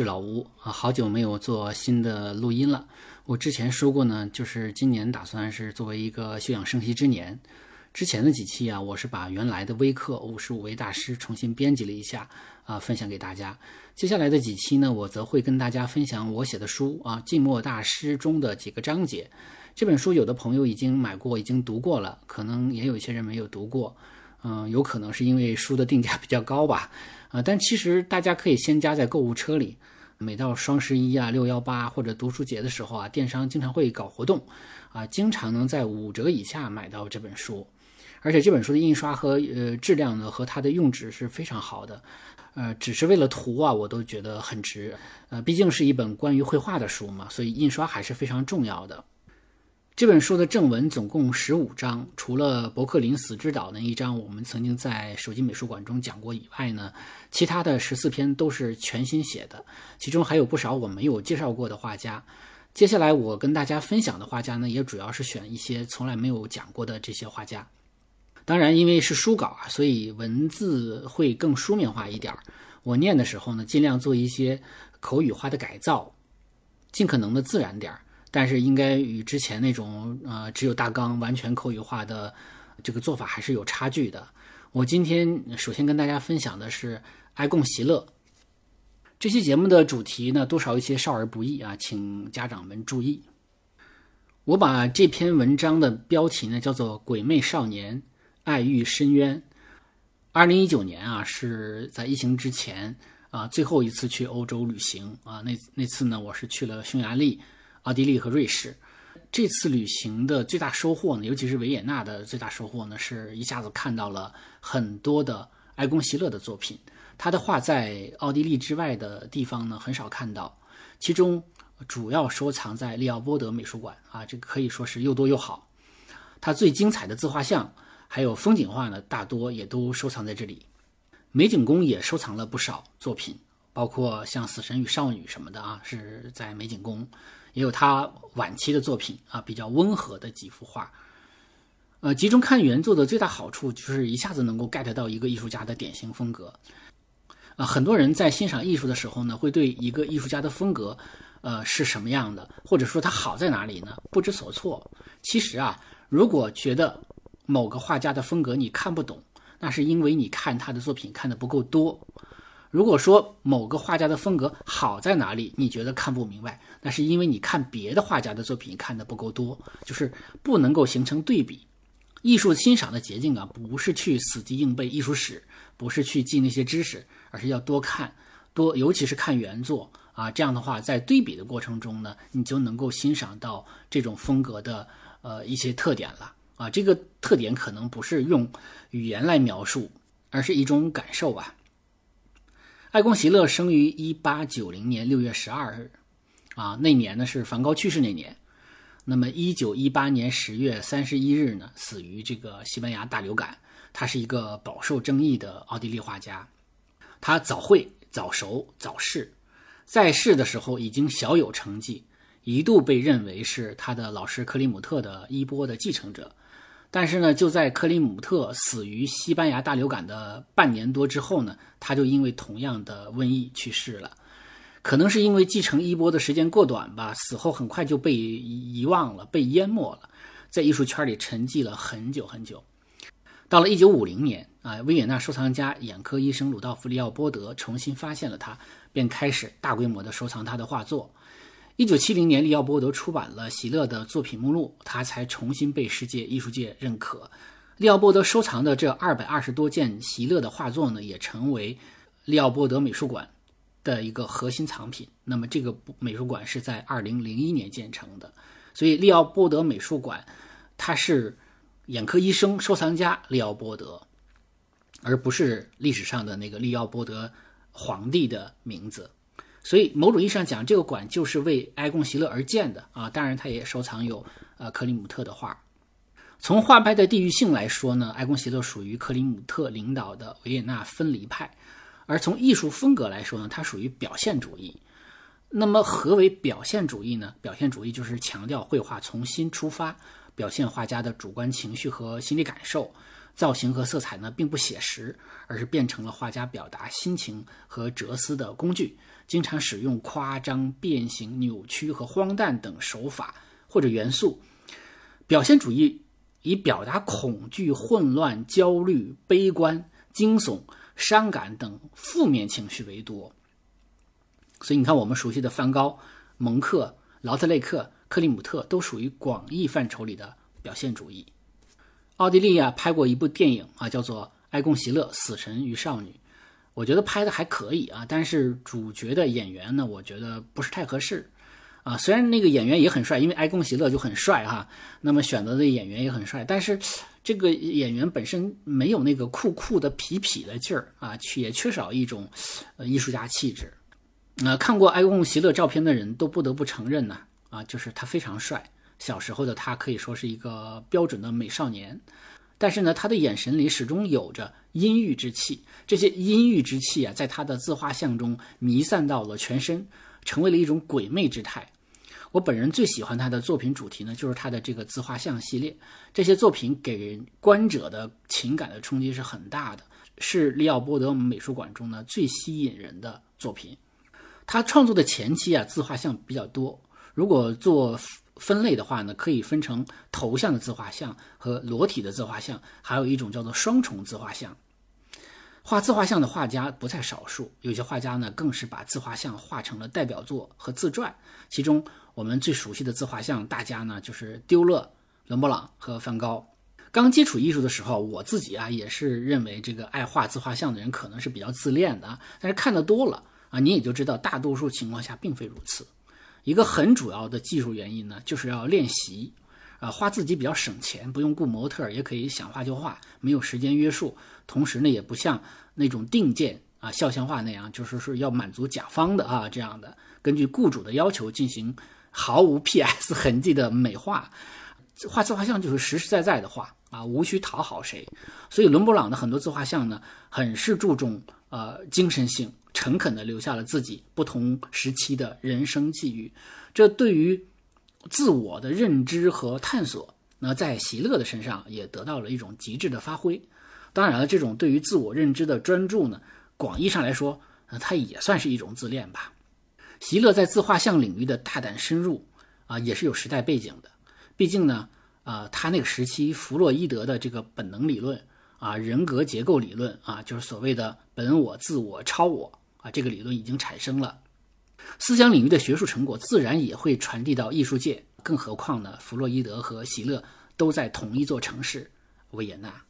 是老吴啊，好久没有做新的录音了。我之前说过呢，就是今年打算是作为一个休养生息之年。之前的几期啊，我是把原来的微课五十五位大师重新编辑了一下啊，分享给大家。接下来的几期呢，我则会跟大家分享我写的书啊《静默大师》中的几个章节。这本书有的朋友已经买过，已经读过了，可能也有一些人没有读过。嗯，有可能是因为书的定价比较高吧。啊，但其实大家可以先加在购物车里。每到双十一啊、六幺八或者读书节的时候啊，电商经常会搞活动，啊，经常能在五折以下买到这本书。而且这本书的印刷和呃质量呢，和它的用纸是非常好的。呃，只是为了图啊，我都觉得很值。呃，毕竟是一本关于绘画的书嘛，所以印刷还是非常重要的。这本书的正文总共十五章，除了伯克林死之岛那一章我们曾经在手机美术馆中讲过以外呢，其他的十四篇都是全新写的，其中还有不少我没有介绍过的画家。接下来我跟大家分享的画家呢，也主要是选一些从来没有讲过的这些画家。当然，因为是书稿啊，所以文字会更书面化一点儿我念的时候呢，尽量做一些口语化的改造，尽可能的自然点儿。但是应该与之前那种呃只有大纲完全口语化的这个做法还是有差距的。我今天首先跟大家分享的是爱共席勒。这期节目的主题呢多少有些少儿不宜啊，请家长们注意。我把这篇文章的标题呢叫做《鬼魅少年爱欲深渊》。二零一九年啊是在疫情之前啊最后一次去欧洲旅行啊，那那次呢我是去了匈牙利。奥地利和瑞士，这次旅行的最大收获呢，尤其是维也纳的最大收获呢，是一下子看到了很多的埃贡·席勒的作品。他的画在奥地利之外的地方呢很少看到，其中主要收藏在利奥波德美术馆啊，这个可以说是又多又好。他最精彩的自画像还有风景画呢，大多也都收藏在这里。美景宫也收藏了不少作品，包括像《死神与少女》什么的啊，是在美景宫。也有他晚期的作品啊，比较温和的几幅画。呃，集中看原作的最大好处就是一下子能够 get 到一个艺术家的典型风格。啊，很多人在欣赏艺术的时候呢，会对一个艺术家的风格，呃，是什么样的，或者说他好在哪里呢，不知所措。其实啊，如果觉得某个画家的风格你看不懂，那是因为你看他的作品看的不够多。如果说某个画家的风格好在哪里，你觉得看不明白，那是因为你看别的画家的作品看的不够多，就是不能够形成对比。艺术欣赏的捷径啊，不是去死记硬背艺术史，不是去记那些知识，而是要多看，多尤其是看原作啊。这样的话，在对比的过程中呢，你就能够欣赏到这种风格的呃一些特点了啊。这个特点可能不是用语言来描述，而是一种感受吧。艾贡·席勒生于一八九零年六月十二日，啊，那年呢是梵高去世那年。那么一九一八年十月三十一日呢，死于这个西班牙大流感。他是一个饱受争议的奥地利画家。他早慧、早熟、早逝，在世的时候已经小有成绩，一度被认为是他的老师克里姆特的衣钵的继承者。但是呢，就在克里姆特死于西班牙大流感的半年多之后呢，他就因为同样的瘟疫去世了。可能是因为继承衣钵的时间过短吧，死后很快就被遗忘了，被淹没了，在艺术圈里沉寂了很久很久。到了一九五零年啊，维也纳收藏家、眼科医生鲁道夫·利奥波德重新发现了他，便开始大规模的收藏他的画作。一九七零年，利奥波德出版了席勒的作品目录，他才重新被世界艺术界认可。利奥波德收藏的这二百二十多件席勒的画作呢，也成为利奥波德美术馆的一个核心藏品。那么，这个美术馆是在二零零一年建成的，所以利奥波德美术馆，它是眼科医生收藏家利奥波德，而不是历史上的那个利奥波德皇帝的名字。所以，某种意义上讲，这个馆就是为埃贡·席勒而建的啊。当然，他也收藏有呃克里姆特的画。从画派的地域性来说呢，埃贡·席勒属于克里姆特领导的维也纳分离派；而从艺术风格来说呢，它属于表现主义。那么，何为表现主义呢？表现主义就是强调绘画从心出发，表现画家的主观情绪和心理感受。造型和色彩呢，并不写实，而是变成了画家表达心情和哲思的工具。经常使用夸张、变形、扭曲和荒诞等手法或者元素。表现主义以表达恐惧、混乱、焦虑、悲观、惊悚、伤感等负面情绪为多。所以你看，我们熟悉的梵高、蒙克、劳特雷克、克里姆特都属于广义范畴里的表现主义。奥地利啊拍过一部电影啊，叫做《埃贡·席勒：死神与少女》。我觉得拍的还可以啊，但是主角的演员呢，我觉得不是太合适，啊，虽然那个演员也很帅，因为埃贡·席勒就很帅哈，那么选择的演员也很帅，但是这个演员本身没有那个酷酷的痞痞的劲儿啊，也缺少一种呃艺术家气质。呃，看过埃贡·席勒照片的人都不得不承认呢，啊，就是他非常帅，小时候的他可以说是一个标准的美少年。但是呢，他的眼神里始终有着阴郁之气，这些阴郁之气啊，在他的自画像中弥散到了全身，成为了一种鬼魅之态。我本人最喜欢他的作品主题呢，就是他的这个自画像系列。这些作品给人观者的情感的冲击是很大的，是利奥波德美术馆中呢最吸引人的作品。他创作的前期啊，自画像比较多。如果做。分类的话呢，可以分成头像的自画像和裸体的自画像，还有一种叫做双重自画像。画自画像的画家不在少数，有些画家呢更是把自画像画成了代表作和自传。其中我们最熟悉的自画像大家呢就是丢勒、伦勃朗和梵高。刚接触艺术的时候，我自己啊也是认为这个爱画自画像的人可能是比较自恋的，但是看得多了啊，你也就知道大多数情况下并非如此。一个很主要的技术原因呢，就是要练习，啊，画自己比较省钱，不用雇模特，也可以想画就画，没有时间约束。同时呢，也不像那种定件啊肖像画那样，就是说要满足甲方的啊这样的，根据雇主的要求进行毫无 PS 痕迹的美化。画自画像就是实实在在的画啊，无需讨好谁。所以伦勃朗的很多自画像呢，很是注重呃精神性。诚恳地留下了自己不同时期的人生际遇，这对于自我的认知和探索，那在席勒的身上也得到了一种极致的发挥。当然了，这种对于自我认知的专注呢，广义上来说，呃，它也算是一种自恋吧。席勒在自画像领域的大胆深入啊，也是有时代背景的。毕竟呢，啊，他那个时期弗洛伊德的这个本能理论啊，人格结构理论啊，就是所谓的本我、自我、超我。啊，这个理论已经产生了，思想领域的学术成果自然也会传递到艺术界。更何况呢，弗洛伊德和席勒都在同一座城市——维也纳。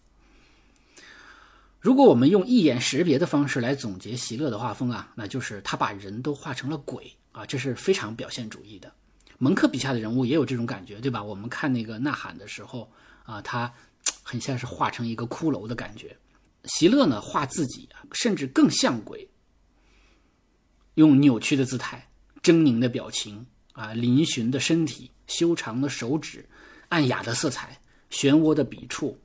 如果我们用一眼识别的方式来总结席勒的画风啊，那就是他把人都画成了鬼啊，这是非常表现主义的。蒙克笔下的人物也有这种感觉，对吧？我们看那个《呐喊》的时候啊，他很像是画成一个骷髅的感觉。席勒呢，画自己甚至更像鬼。用扭曲的姿态、狰狞的表情啊、嶙峋的身体、修长的手指、暗哑的色彩、漩涡的笔触，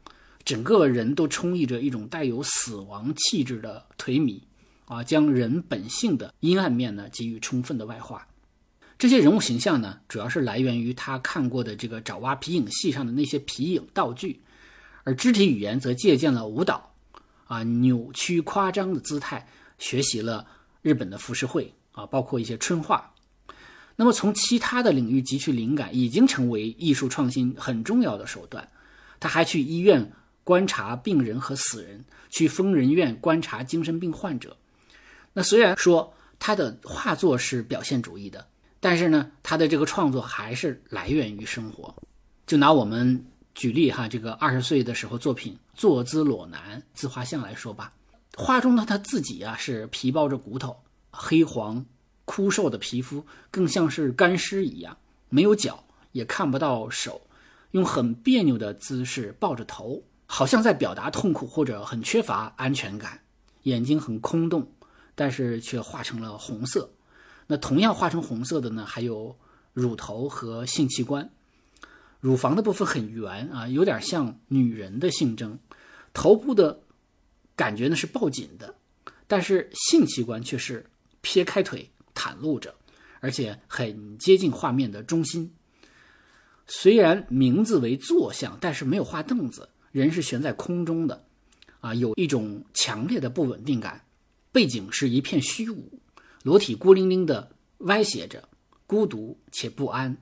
整个人都充溢着一种带有死亡气质的颓靡啊，将人本性的阴暗面呢给予充分的外化。这些人物形象呢，主要是来源于他看过的这个爪哇皮影戏上的那些皮影道具，而肢体语言则借鉴了舞蹈啊扭曲夸张的姿态，学习了。日本的浮世绘啊，包括一些春画，那么从其他的领域汲取灵感，已经成为艺术创新很重要的手段。他还去医院观察病人和死人，去疯人院观察精神病患者。那虽然说他的画作是表现主义的，但是呢，他的这个创作还是来源于生活。就拿我们举例哈，这个二十岁的时候作品坐姿裸男自画像来说吧。画中的他自己啊，是皮包着骨头，黑黄、枯瘦的皮肤，更像是干尸一样，没有脚，也看不到手，用很别扭的姿势抱着头，好像在表达痛苦或者很缺乏安全感。眼睛很空洞，但是却画成了红色。那同样画成红色的呢，还有乳头和性器官。乳房的部分很圆啊，有点像女人的性征。头部的。感觉呢是抱紧的，但是性器官却是撇开腿袒露着，而且很接近画面的中心。虽然名字为坐像，但是没有画凳子，人是悬在空中的，啊，有一种强烈的不稳定感。背景是一片虚无，裸体孤零零的歪斜着，孤独且不安。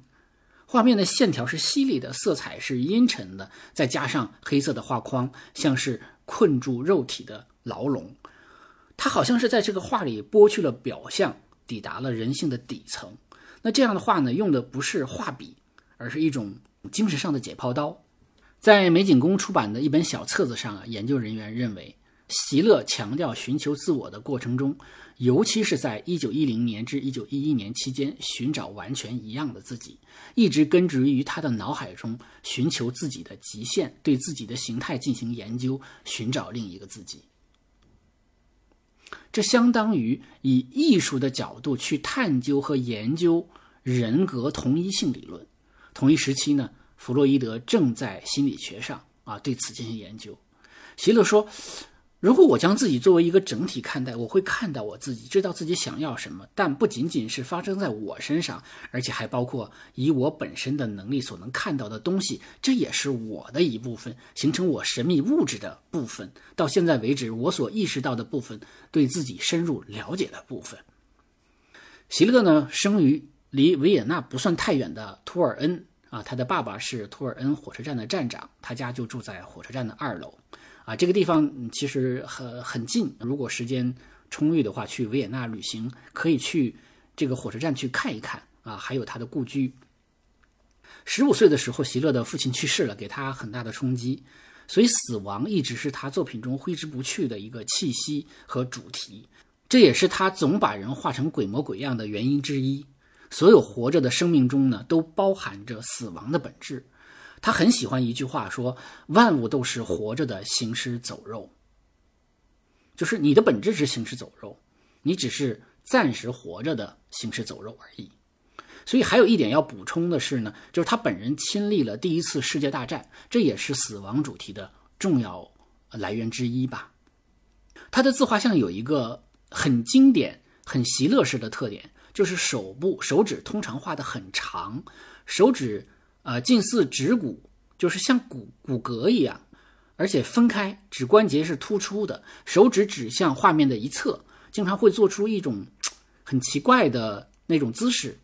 画面的线条是犀利的，色彩是阴沉的，再加上黑色的画框，像是困住肉体的牢笼。他好像是在这个画里剥去了表象，抵达了人性的底层。那这样的话呢，用的不是画笔，而是一种精神上的解剖刀。在美景宫出版的一本小册子上啊，研究人员认为，席勒强调寻求自我的过程中，尤其是在1910年至1911年期间，寻找完全一样的自己。一直根植于他的脑海中，寻求自己的极限，对自己的形态进行研究，寻找另一个自己。这相当于以艺术的角度去探究和研究人格同一性理论。同一时期呢，弗洛伊德正在心理学上啊对此进行研究。席勒说。如果我将自己作为一个整体看待，我会看到我自己，知道自己想要什么，但不仅仅是发生在我身上，而且还包括以我本身的能力所能看到的东西，这也是我的一部分，形成我神秘物质的部分。到现在为止，我所意识到的部分，对自己深入了解的部分。席勒呢，生于离维也纳不算太远的图尔恩啊，他的爸爸是图尔恩火车站的站长，他家就住在火车站的二楼。啊，这个地方其实很很近。如果时间充裕的话，去维也纳旅行可以去这个火车站去看一看啊，还有他的故居。十五岁的时候，席勒的父亲去世了，给他很大的冲击，所以死亡一直是他作品中挥之不去的一个气息和主题。这也是他总把人画成鬼模鬼样的原因之一。所有活着的生命中呢，都包含着死亡的本质。他很喜欢一句话，说：“万物都是活着的行尸走肉。”就是你的本质是行尸走肉，你只是暂时活着的行尸走肉而已。所以还有一点要补充的是呢，就是他本人亲历了第一次世界大战，这也是死亡主题的重要来源之一吧。他的自画像有一个很经典、很席勒式的特点，就是手部手指通常画的很长，手指。呃，近似指骨，就是像骨骨骼一样，而且分开，指关节是突出的，手指指向画面的一侧，经常会做出一种很奇怪的那种姿势，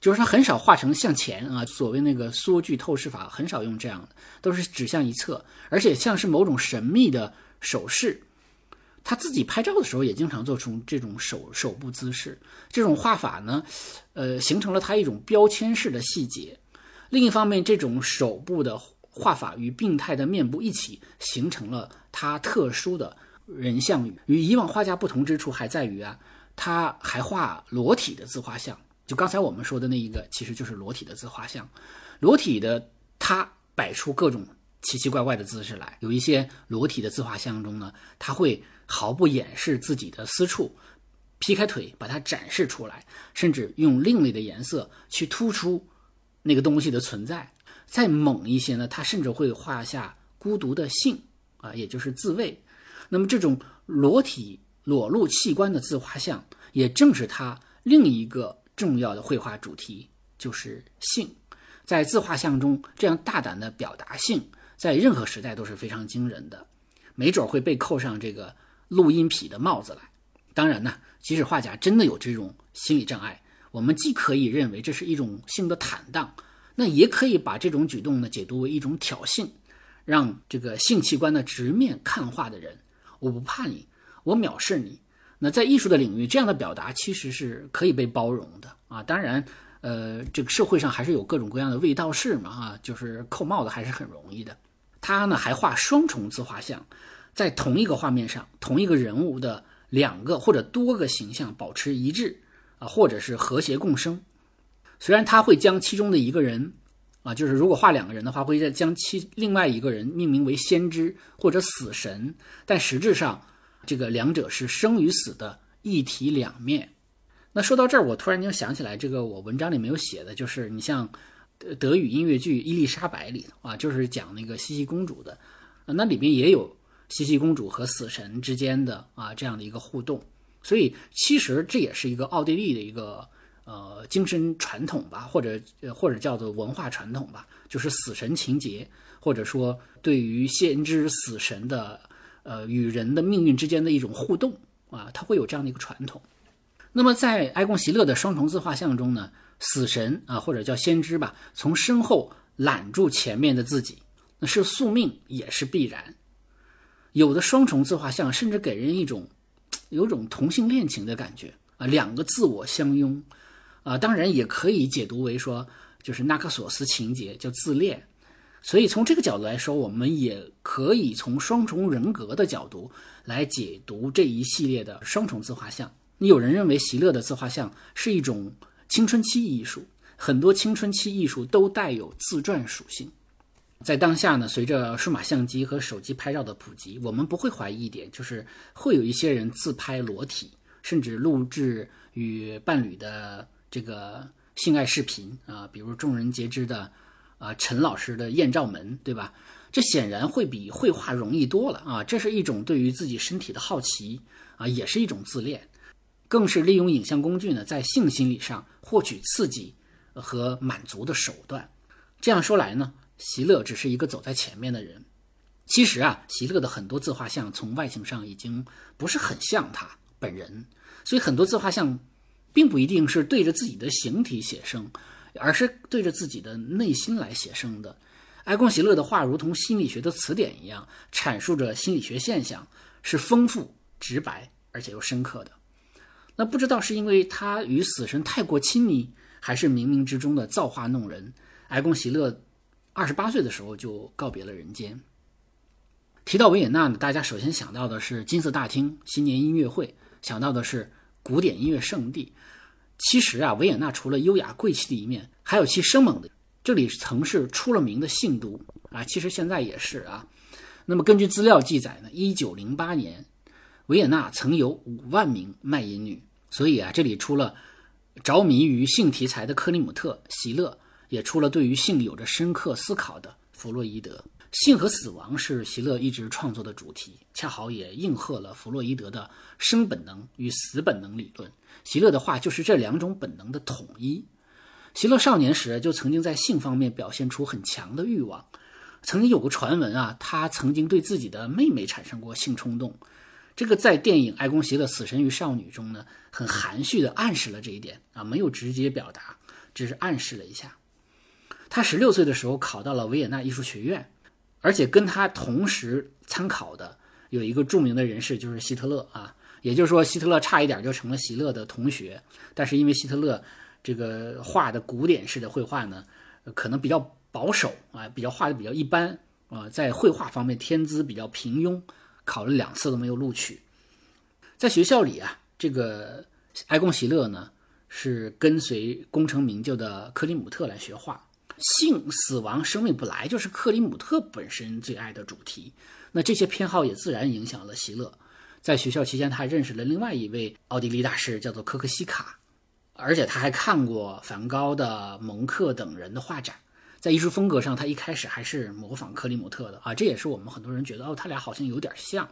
就是他很少画成向前啊，所谓那个缩距透视法很少用这样的，都是指向一侧，而且像是某种神秘的手势。他自己拍照的时候也经常做出这种手手部姿势，这种画法呢，呃，形成了他一种标签式的细节。另一方面，这种手部的画法与病态的面部一起，形成了他特殊的人像与与以往画家不同之处，还在于啊，他还画裸体的自画像。就刚才我们说的那一个，其实就是裸体的自画像。裸体的他摆出各种奇奇怪怪的姿势来。有一些裸体的自画像中呢，他会毫不掩饰自己的私处，劈开腿把它展示出来，甚至用另类的颜色去突出。那个东西的存在，再猛一些呢？他甚至会画下孤独的性啊，也就是自慰。那么这种裸体裸露器官的自画像，也正是他另一个重要的绘画主题，就是性。在自画像中，这样大胆的表达性，在任何时代都是非常惊人的，没准会被扣上这个录音癖的帽子来。当然呢，即使画家真的有这种心理障碍。我们既可以认为这是一种性的坦荡，那也可以把这种举动呢解读为一种挑衅，让这个性器官的直面看画的人，我不怕你，我藐视你。那在艺术的领域，这样的表达其实是可以被包容的啊。当然，呃，这个社会上还是有各种各样的卫道士嘛，哈，就是扣帽子还是很容易的。他呢还画双重自画像，在同一个画面上，同一个人物的两个或者多个形象保持一致。啊，或者是和谐共生。虽然他会将其中的一个人，啊，就是如果画两个人的话，会再将其另外一个人命名为先知或者死神，但实质上，这个两者是生与死的一体两面。那说到这儿，我突然间想起来，这个我文章里没有写的，就是你像德语音乐剧《伊丽莎白》里啊，就是讲那个茜茜公主的，那里边也有茜茜公主和死神之间的啊这样的一个互动。所以，其实这也是一个奥地利的一个呃精神传统吧，或者或者叫做文化传统吧，就是死神情节，或者说对于先知死神的呃与人的命运之间的一种互动啊，它会有这样的一个传统。那么在埃贡席勒的双重自画像中呢，死神啊或者叫先知吧，从身后揽住前面的自己，那是宿命也是必然。有的双重自画像甚至给人一种有种同性恋情的感觉啊，两个自我相拥啊，当然也可以解读为说就是纳克索斯情节叫自恋。所以从这个角度来说，我们也可以从双重人格的角度来解读这一系列的双重自画像。你有人认为席勒的自画像是一种青春期艺术，很多青春期艺术都带有自传属性。在当下呢，随着数码相机和手机拍照的普及，我们不会怀疑一点，就是会有一些人自拍裸体，甚至录制与伴侣的这个性爱视频啊，比如众人皆知的。啊，陈老师的艳照门，对吧？这显然会比绘画容易多了啊！这是一种对于自己身体的好奇啊，也是一种自恋，更是利用影像工具呢，在性心理上获取刺激和满足的手段。这样说来呢，席勒只是一个走在前面的人。其实啊，席勒的很多自画像从外形上已经不是很像他本人，所以很多自画像并不一定是对着自己的形体写生。而是对着自己的内心来写生的。埃贡·席勒的画如同心理学的词典一样，阐述着心理学现象，是丰富、直白而且又深刻的。那不知道是因为他与死神太过亲密，还是冥冥之中的造化弄人？埃贡·席勒二十八岁的时候就告别了人间。提到维也纳呢，大家首先想到的是金色大厅、新年音乐会，想到的是古典音乐圣地。其实啊，维也纳除了优雅贵气的一面，还有其生猛的。这里曾是出了名的性都啊，其实现在也是啊。那么根据资料记载呢，一九零八年，维也纳曾有五万名卖淫女。所以啊，这里除了着迷于性题材的克里姆特、席勒，也出了对于性有着深刻思考的弗洛伊德。性和死亡是席勒一直创作的主题，恰好也应和了弗洛伊德的生本能与死本能理论。席勒的话就是这两种本能的统一。席勒少年时就曾经在性方面表现出很强的欲望，曾经有个传闻啊，他曾经对自己的妹妹产生过性冲动。这个在电影《埃贡·席勒死神与少女》中呢，很含蓄地暗示了这一点啊，没有直接表达，只是暗示了一下。他十六岁的时候考到了维也纳艺术学院。而且跟他同时参考的有一个著名的人士，就是希特勒啊。也就是说，希特勒差一点就成了席勒的同学，但是因为希特勒这个画的古典式的绘画呢，可能比较保守啊，比较画的比较一般啊，在绘画方面天资比较平庸，考了两次都没有录取。在学校里啊，这个埃贡·席勒呢是跟随功成名就的克里姆特来学画。性、死亡、生命本来就是克里姆特本身最爱的主题，那这些偏好也自然影响了席勒。在学校期间，他还认识了另外一位奥地利大师，叫做科克西卡，而且他还看过梵高的、蒙克等人的画展。在艺术风格上，他一开始还是模仿克里姆特的啊，这也是我们很多人觉得哦，他俩好像有点像，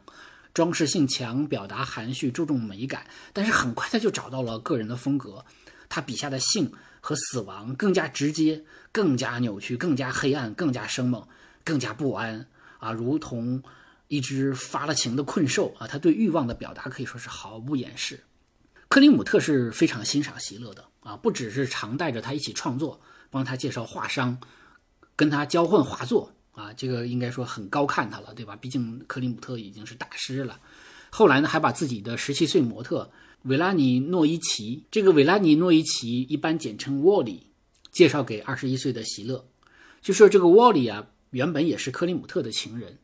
装饰性强，表达含蓄，注重美感。但是很快他就找到了个人的风格，他笔下的性。和死亡更加直接，更加扭曲，更加黑暗，更加生猛，更加不安啊！如同一只发了情的困兽啊！他对欲望的表达可以说是毫不掩饰。克里姆特是非常欣赏席勒的啊，不只是常带着他一起创作，帮他介绍画商，跟他交换画作啊，这个应该说很高看他了，对吧？毕竟克里姆特已经是大师了。后来呢，还把自己的十七岁模特。维拉尼诺伊奇，这个维拉尼诺伊奇一般简称沃里，介绍给二十一岁的席勒，就说这个沃里啊，原本也是克里姆特的情人，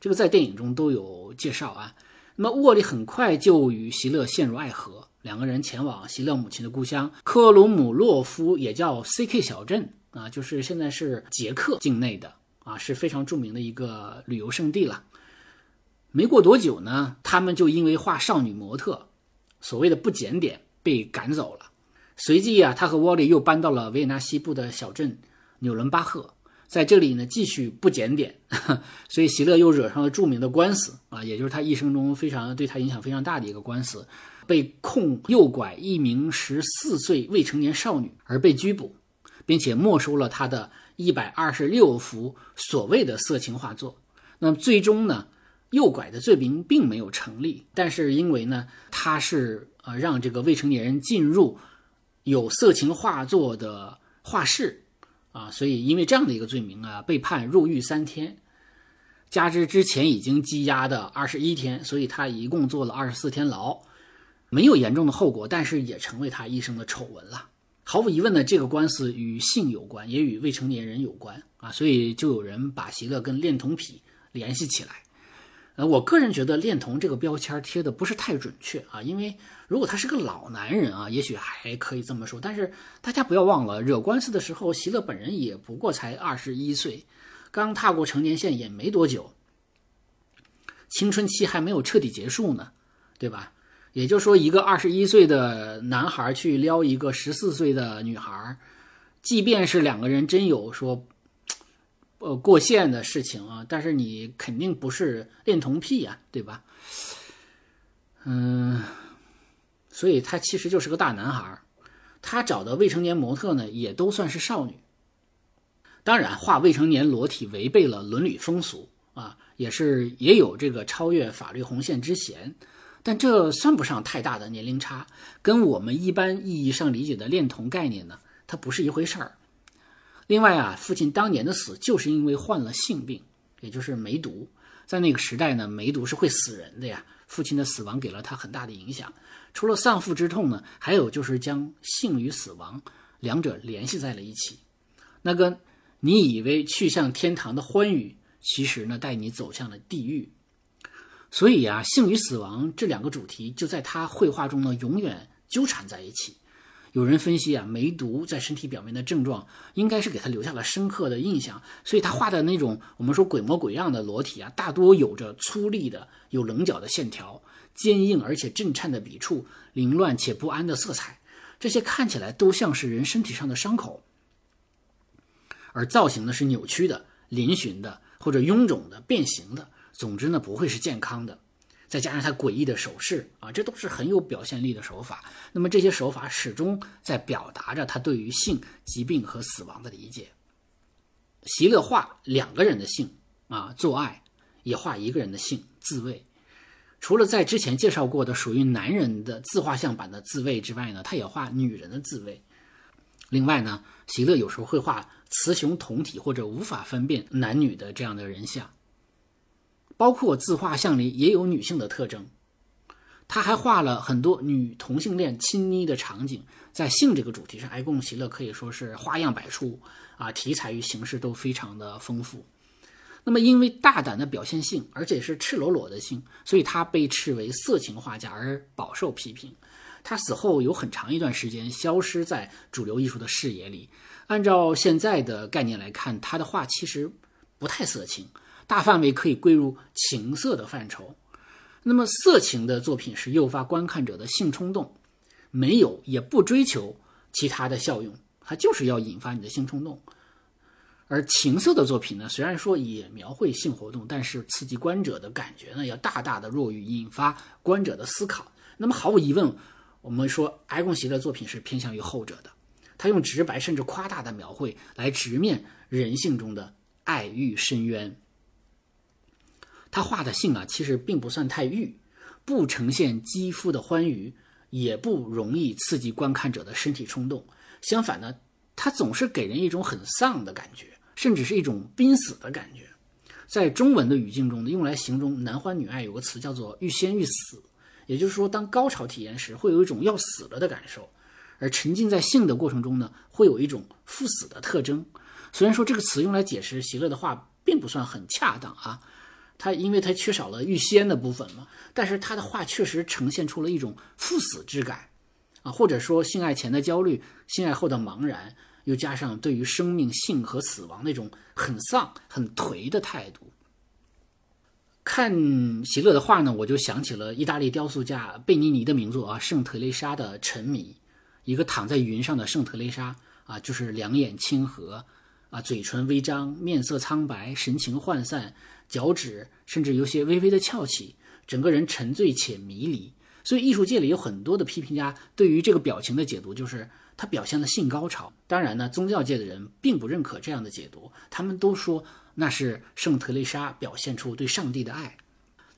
这个在电影中都有介绍啊。那么沃里很快就与席勒陷入爱河，两个人前往席勒母亲的故乡科鲁姆洛夫，也叫 C.K 小镇啊，就是现在是捷克境内的啊，是非常著名的一个旅游胜地了。没过多久呢，他们就因为画少女模特。所谓的不检点被赶走了，随即啊，他和沃利又搬到了维也纳西部的小镇纽伦巴赫，在这里呢继续不检点，所以席勒又惹上了著名的官司。啊，也就是他一生中非常对他影响非常大的一个官司，被控诱拐一名十四岁未成年少女而被拘捕，并且没收了他的一百二十六幅所谓的色情画作。那么最终呢，诱拐的罪名并没有成立，但是因为呢，他是呃让这个未成年人进入有色情画作的画室啊，所以因为这样的一个罪名啊，被判入狱三天，加之之前已经羁押的二十一天，所以他一共坐了二十四天牢，没有严重的后果，但是也成为他一生的丑闻了。毫无疑问呢，这个官司与性有关，也与未成年人有关啊，所以就有人把席勒跟恋童癖联系起来。呃，我个人觉得恋童这个标签贴的不是太准确啊，因为如果他是个老男人啊，也许还可以这么说。但是大家不要忘了，惹官司的时候，席勒本人也不过才二十一岁，刚踏过成年线也没多久，青春期还没有彻底结束呢，对吧？也就是说，一个二十一岁的男孩去撩一个十四岁的女孩，即便是两个人真有说，呃过线的事情啊，但是你肯定不是恋童癖呀，对吧？嗯，所以他其实就是个大男孩，他找的未成年模特呢，也都算是少女。当然，画未成年裸体违背了伦理风俗啊，也是也有这个超越法律红线之嫌。但这算不上太大的年龄差，跟我们一般意义上理解的恋童概念呢，它不是一回事儿。另外啊，父亲当年的死就是因为患了性病，也就是梅毒。在那个时代呢，梅毒是会死人的呀。父亲的死亡给了他很大的影响。除了丧父之痛呢，还有就是将性与死亡两者联系在了一起。那个你以为去向天堂的欢愉，其实呢带你走向了地狱。所以啊，性与死亡这两个主题就在他绘画中呢，永远纠缠在一起。有人分析啊，梅毒在身体表面的症状，应该是给他留下了深刻的印象。所以他画的那种我们说鬼模鬼样的裸体啊，大多有着粗粝的、有棱角的线条，坚硬而且震颤的笔触，凌乱且不安的色彩，这些看起来都像是人身体上的伤口，而造型呢是扭曲的、嶙峋的或者臃肿的、变形的。总之呢，不会是健康的，再加上他诡异的手势啊，这都是很有表现力的手法。那么这些手法始终在表达着他对于性、疾病和死亡的理解。席勒画两个人的性啊，做爱，也画一个人的性自慰。除了在之前介绍过的属于男人的自画像版的自慰之外呢，他也画女人的自慰。另外呢，席勒有时候会画雌雄同体或者无法分辨男女的这样的人像。包括自画像里也有女性的特征，他还画了很多女同性恋亲昵的场景。在性这个主题上，埃贡·席勒可以说是花样百出啊，题材与形式都非常的丰富。那么，因为大胆的表现性，而且是赤裸裸的性，所以他被斥为色情画家而饱受批评。他死后有很长一段时间消失在主流艺术的视野里。按照现在的概念来看，他的画其实不太色情。大范围可以归入情色的范畴，那么色情的作品是诱发观看者的性冲动，没有也不追求其他的效用，它就是要引发你的性冲动。而情色的作品呢，虽然说也描绘性活动，但是刺激观者的感觉呢，要大大的弱于引发观者的思考。那么毫无疑问，我们说埃贡席的作品是偏向于后者的，他用直白甚至夸大的描绘来直面人性中的爱欲深渊。他画的性啊，其实并不算太欲，不呈现肌肤的欢愉，也不容易刺激观看者的身体冲动。相反呢，他总是给人一种很丧的感觉，甚至是一种濒死的感觉。在中文的语境中呢，用来形容男欢女爱有个词叫做“欲仙欲死”，也就是说，当高潮体验时，会有一种要死了的感受；而沉浸在性的过程中呢，会有一种赴死的特征。虽然说这个词用来解释席勒的画并不算很恰当啊。他因为他缺少了预先的部分嘛，但是他的画确实呈现出了一种赴死之感，啊，或者说性爱前的焦虑，性爱后的茫然，又加上对于生命、性和死亡那种很丧、很颓的态度。看席勒的画呢，我就想起了意大利雕塑家贝尼尼的名作啊，《圣特蕾莎的沉迷》，一个躺在云上的圣特蕾莎啊，就是两眼清和，啊，嘴唇微张，面色苍白，神情涣散。脚趾甚至有些微微的翘起，整个人沉醉且迷离。所以艺术界里有很多的批评家对于这个表情的解读，就是他表现了性高潮。当然呢，宗教界的人并不认可这样的解读，他们都说那是圣特蕾莎表现出对上帝的爱。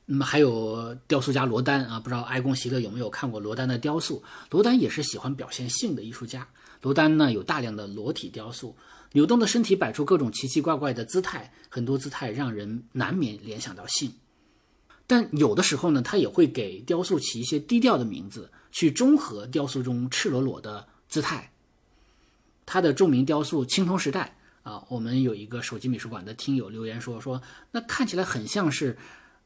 那么还有雕塑家罗丹啊，不知道埃贡席勒有没有看过罗丹的雕塑？罗丹也是喜欢表现性的艺术家。罗丹呢有大量的裸体雕塑，扭动的身体摆出各种奇奇怪怪的姿态，很多姿态让人难免联想到性。但有的时候呢，他也会给雕塑起一些低调的名字，去中和雕塑中赤裸裸的姿态。他的著名雕塑《青铜时代》啊，我们有一个手机美术馆的听友留言说说，那看起来很像是。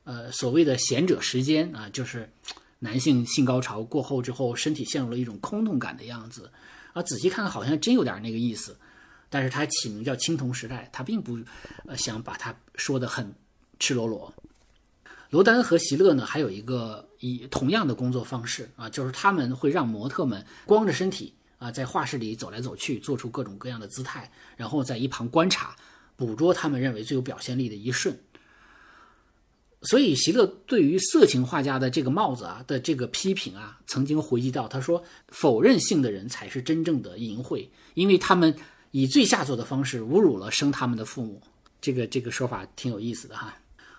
呃，所谓的贤者时间啊，就是男性性高潮过后之后，身体陷入了一种空洞感的样子啊。仔细看看，好像真有点那个意思。但是他起名叫青铜时代，他并不呃想把它说的很赤裸裸。罗丹和席勒呢，还有一个以同样的工作方式啊，就是他们会让模特们光着身体啊，在画室里走来走去，做出各种各样的姿态，然后在一旁观察，捕捉他们认为最有表现力的一瞬。所以，席勒对于色情画家的这个帽子啊的这个批评啊，曾经回忆到他说：“否认性的人才是真正的淫秽，因为他们以最下作的方式侮辱了生他们的父母。”这个这个说法挺有意思的哈。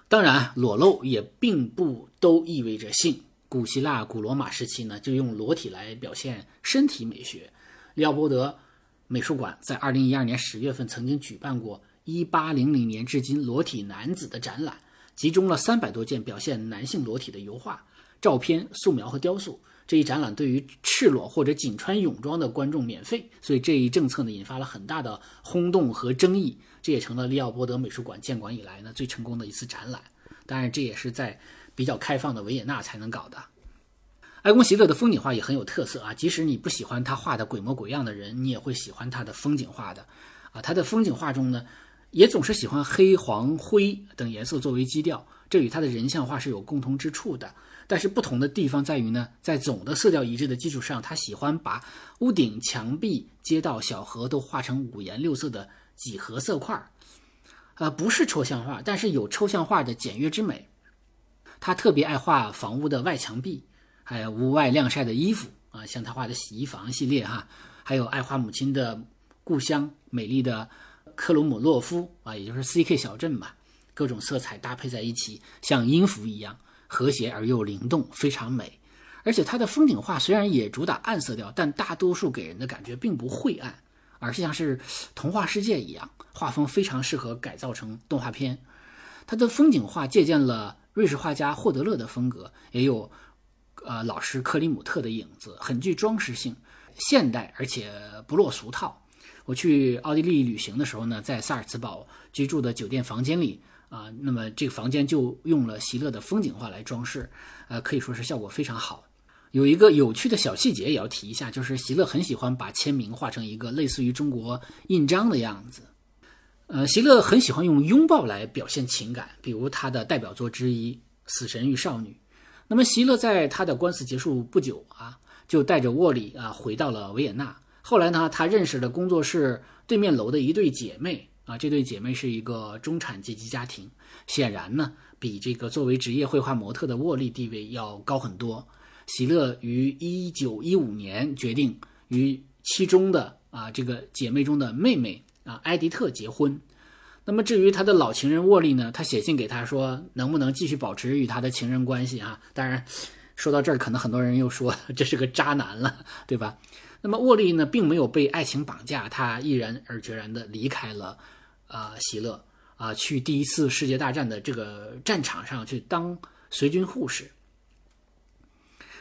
当然，裸露也并不都意味着性。古希腊、古罗马时期呢，就用裸体来表现身体美学。利奥波德美术馆在二零一二年十月份曾经举办过一八零零年至今裸体男子的展览。集中了三百多件表现男性裸体的油画、照片、素描和雕塑。这一展览对于赤裸或者仅穿泳装的观众免费，所以这一政策呢引发了很大的轰动和争议。这也成了利奥波德美术馆建馆以来呢最成功的一次展览。当然，这也是在比较开放的维也纳才能搞的。埃贡·席勒的风景画也很有特色啊，即使你不喜欢他画的鬼模鬼样的人，你也会喜欢他的风景画的。啊，他的风景画中呢。也总是喜欢黑、黄、灰等颜色作为基调，这与他的人像画是有共同之处的。但是不同的地方在于呢，在总的色调一致的基础上，他喜欢把屋顶、墙壁、街道、小河都画成五颜六色的几何色块儿。呃，不是抽象画，但是有抽象画的简约之美。他特别爱画房屋的外墙壁，还有屋外晾晒的衣服啊，像他画的洗衣房系列哈，还有爱画母亲的故乡，美丽的。克鲁姆洛夫啊，也就是 C.K 小镇吧，各种色彩搭配在一起，像音符一样和谐而又灵动，非常美。而且它的风景画虽然也主打暗色调，但大多数给人的感觉并不晦暗，而是像是童话世界一样，画风非常适合改造成动画片。他的风景画借鉴了瑞士画家霍德勒的风格，也有呃老师克里姆特的影子，很具装饰性，现代而且不落俗套。我去奥地利旅行的时候呢，在萨尔茨堡居住的酒店房间里啊，那么这个房间就用了席勒的风景画来装饰，呃，可以说是效果非常好。有一个有趣的小细节也要提一下，就是席勒很喜欢把签名画成一个类似于中国印章的样子。呃，席勒很喜欢用拥抱来表现情感，比如他的代表作之一《死神与少女》。那么席勒在他的官司结束不久啊，就带着沃里啊回到了维也纳。后来呢，他认识了工作室对面楼的一对姐妹啊，这对姐妹是一个中产阶级家庭，显然呢，比这个作为职业绘画模特的沃利地位要高很多。喜乐于一九一五年决定与其中的啊这个姐妹中的妹妹啊埃迪特结婚。那么至于他的老情人沃利呢，他写信给他说，能不能继续保持与他的情人关系啊？当然，说到这儿，可能很多人又说这是个渣男了，对吧？那么沃利呢，并没有被爱情绑架，他毅然而决然地离开了，啊，席勒啊，去第一次世界大战的这个战场上去当随军护士。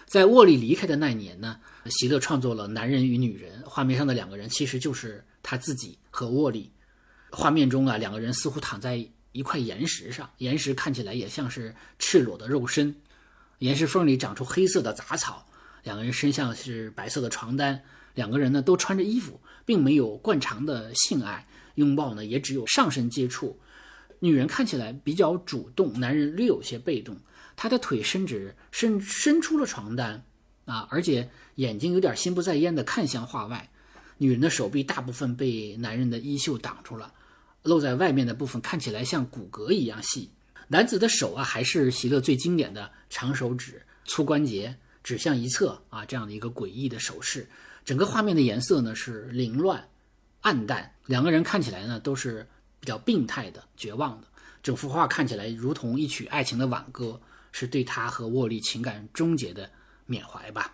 在沃利离开的那年呢，席勒创作了《男人与女人》，画面上的两个人其实就是他自己和沃利。画面中啊，两个人似乎躺在一块岩石上，岩石看起来也像是赤裸的肉身，岩石缝里长出黑色的杂草。两个人身上是白色的床单，两个人呢都穿着衣服，并没有惯常的性爱拥抱呢，也只有上身接触。女人看起来比较主动，男人略有些被动。他的腿伸直，伸伸出了床单，啊，而且眼睛有点心不在焉的看向画外。女人的手臂大部分被男人的衣袖挡住了，露在外面的部分看起来像骨骼一样细。男子的手啊，还是席勒最经典的长手指、粗关节。指向一侧啊，这样的一个诡异的手势，整个画面的颜色呢是凌乱、暗淡，两个人看起来呢都是比较病态的、绝望的。整幅画看起来如同一曲爱情的挽歌，是对他和沃利情感终结的缅怀吧。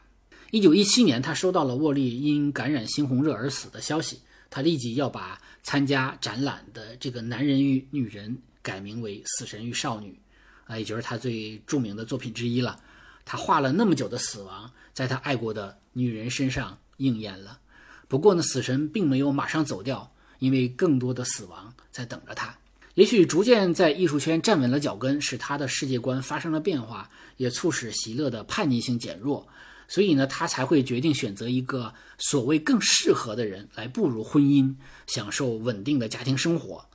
一九一七年，他收到了沃利因感染猩红热而死的消息，他立即要把参加展览的这个男人与女人改名为死神与少女，啊，也就是他最著名的作品之一了。他画了那么久的死亡，在他爱过的女人身上应验了。不过呢，死神并没有马上走掉，因为更多的死亡在等着他。也许逐渐在艺术圈站稳了脚跟，使他的世界观发生了变化，也促使席勒的叛逆性减弱。所以呢，他才会决定选择一个所谓更适合的人来步入婚姻，享受稳定的家庭生活。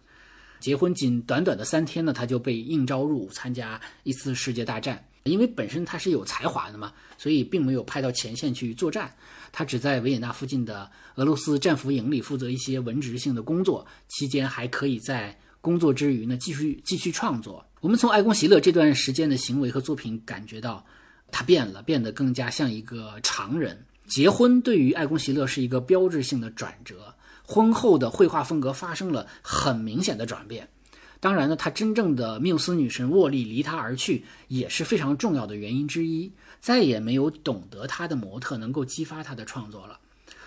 结婚仅短短的三天呢，他就被应召入伍参加一次世界大战。因为本身他是有才华的嘛，所以并没有派到前线去作战，他只在维也纳附近的俄罗斯战俘营里负责一些文职性的工作，期间还可以在工作之余呢继续继续创作。我们从艾贡席勒这段时间的行为和作品感觉到，他变了，变得更加像一个常人。结婚对于艾贡席勒是一个标志性的转折，婚后的绘画风格发生了很明显的转变。当然呢，他真正的缪斯女神沃利离他而去，也是非常重要的原因之一。再也没有懂得他的模特能够激发他的创作了。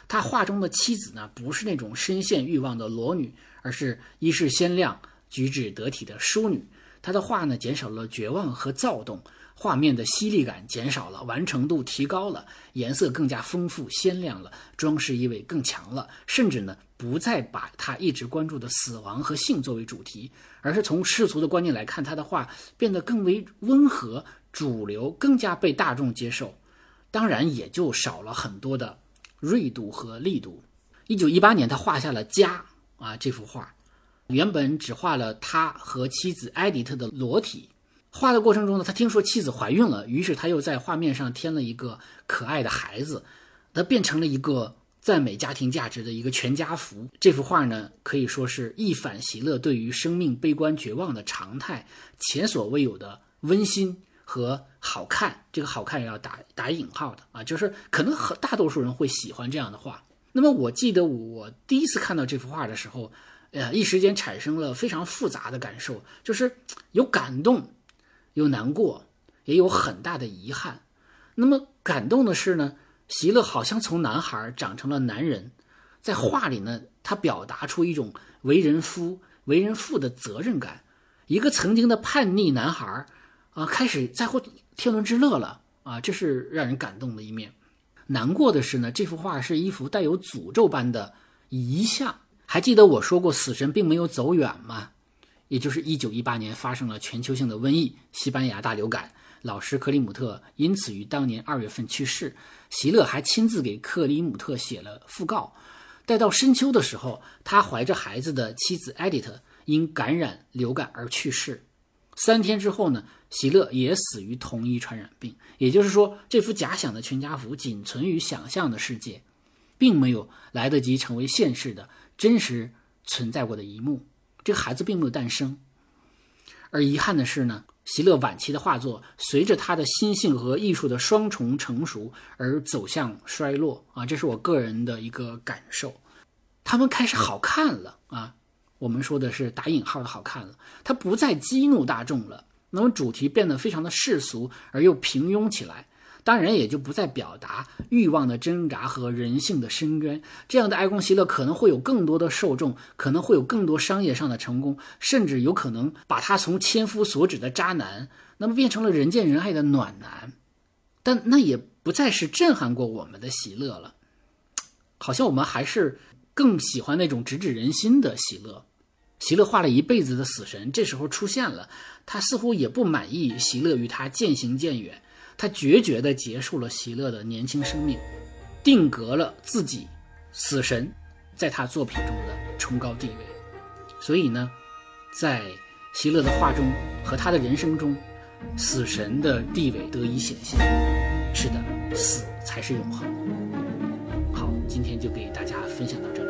他画中的妻子呢，不是那种深陷欲望的裸女，而是衣饰鲜亮、举止得体的淑女。他的画呢，减少了绝望和躁动，画面的犀利感减少了，完成度提高了，颜色更加丰富鲜亮了，装饰意味更强了，甚至呢，不再把他一直关注的死亡和性作为主题。而是从世俗的观念来看，他的画变得更为温和、主流，更加被大众接受，当然也就少了很多的锐度和力度。一九一八年，他画下了《家》啊这幅画，原本只画了他和妻子埃迪特的裸体。画的过程中呢，他听说妻子怀孕了，于是他又在画面上添了一个可爱的孩子，他变成了一个。赞美家庭价值的一个全家福，这幅画呢可以说是一反喜乐对于生命悲观绝望的常态，前所未有的温馨和好看。这个好看也要打打引号的啊，就是可能和大多数人会喜欢这样的画。那么我记得我第一次看到这幅画的时候，呃，一时间产生了非常复杂的感受，就是有感动，有难过，也有很大的遗憾。那么感动的是呢？席勒好像从男孩长成了男人，在画里呢，他表达出一种为人夫、为人父的责任感。一个曾经的叛逆男孩，啊，开始在乎天伦之乐了啊，这是让人感动的一面。难过的是呢，这幅画是一幅带有诅咒般的遗像。还记得我说过，死神并没有走远吗？也就是一九一八年发生了全球性的瘟疫——西班牙大流感。老师克里姆特因此于当年二月份去世，席勒还亲自给克里姆特写了讣告。待到深秋的时候，他怀着孩子的妻子艾迪特因感染流感而去世。三天之后呢，席勒也死于同一传染病。也就是说，这幅假想的全家福仅存于想象的世界，并没有来得及成为现实的真实存在过的一幕。这个孩子并没有诞生。而遗憾的是呢。席勒晚期的画作，随着他的心性和艺术的双重成熟而走向衰落啊，这是我个人的一个感受。他们开始好看了啊，我们说的是打引号的好看了，他不再激怒大众了，那么主题变得非常的世俗而又平庸起来。当然也就不再表达欲望的挣扎和人性的深渊。这样的爱贡席勒可能会有更多的受众，可能会有更多商业上的成功，甚至有可能把他从千夫所指的渣男，那么变成了人见人爱的暖男。但那也不再是震撼过我们的喜乐了，好像我们还是更喜欢那种直指人心的喜乐。席勒画了一辈子的死神，这时候出现了，他似乎也不满意席勒与他渐行渐远。他决绝地结束了席勒的年轻生命，定格了自己死神在他作品中的崇高地位。所以呢，在席勒的画中和他的人生中，死神的地位得以显现。是的，死才是永恒。好，今天就给大家分享到这。